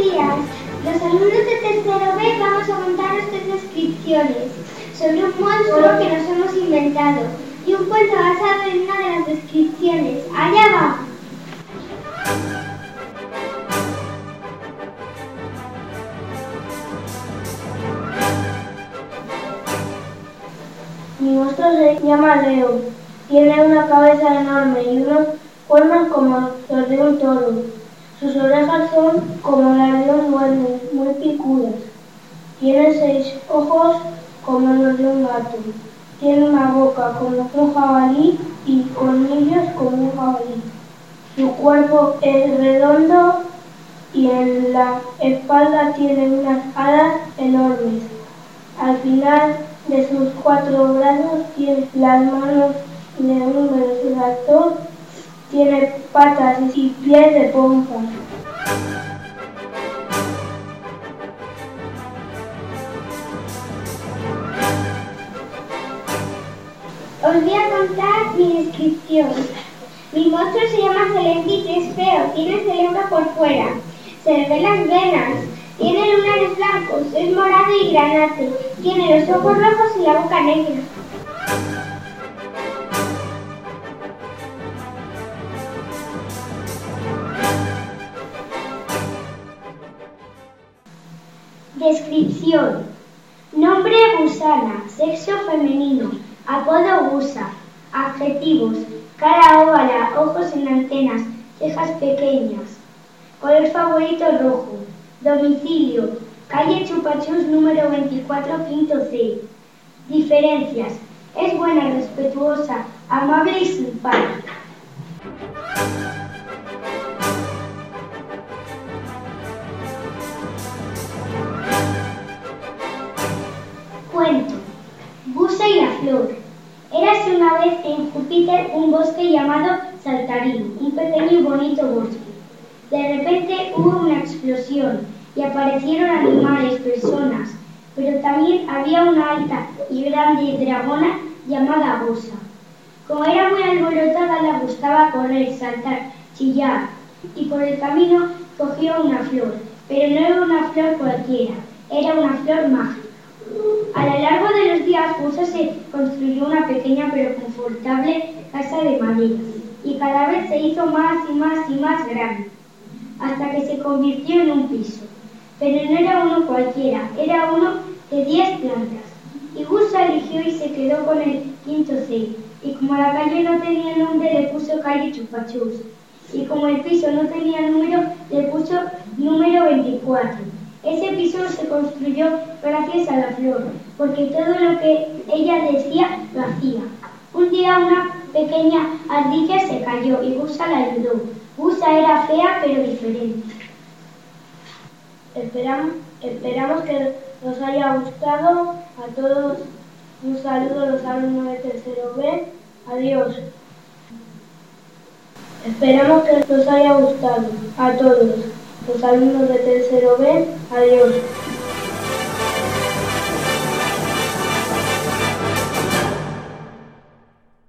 Los alumnos de tercero B vamos a montar nuestras descripciones sobre un monstruo que nos hemos inventado y un cuento basado en una de las descripciones. Allá va. Mi monstruo se llama Leo. Tiene una cabeza enorme y unos cuernos como los de un toro. Sus orejas son como las de un duende, muy picudas. Tiene seis ojos como los de un gato. Tiene una boca como un jabalí y colmillos como un jabalí. Su cuerpo es redondo y en la espalda tiene unas alas enormes. Al final de sus cuatro brazos tiene las manos de un velociraptor, tiene patas y pies de pompa. Os voy a contar mi descripción. Mi monstruo se llama Celendit, es feo, tiene el cerebro por fuera, se le ven las venas, tiene lunares blancos, es morado y granate, tiene los ojos rojos y la boca negra. Descripción. Nombre Gusana, sexo femenino, apodo Gusa, adjetivos, cara óvala, ojos en antenas, cejas pequeñas, color favorito rojo, domicilio, calle Chupachus número 24, quinto C. Diferencias, es buena, respetuosa, amable y simpática. Cuento. Busa y la flor. Una vez en Júpiter un bosque llamado Saltarín, un pequeño y bonito bosque. De repente hubo una explosión y aparecieron animales, personas, pero también había una alta y grande dragona llamada Busa. Como era muy alborotada, le gustaba correr, saltar, chillar, y por el camino cogió una flor, pero no era una flor cualquiera, era una flor mágica. Busa se construyó una pequeña pero confortable casa de madera y cada vez se hizo más y más y más grande, hasta que se convirtió en un piso. Pero no era uno cualquiera, era uno de 10 plantas. Y Busa eligió y se quedó con el quinto C. Y como la calle no tenía nombre, le puso calle Chupachus. Y como el piso no tenía número, le puso número 24. Ese piso se construyó gracias a la flor, porque todo lo que ella decía lo hacía. Un día una pequeña ardilla se cayó y Busa la ayudó. Busa era fea pero diferente. Esperamos, esperamos que nos haya gustado a todos. Un saludo a los alumnos de tercero B. Adiós. Esperamos que nos haya gustado a todos los alumnos de tercero B. Adiós.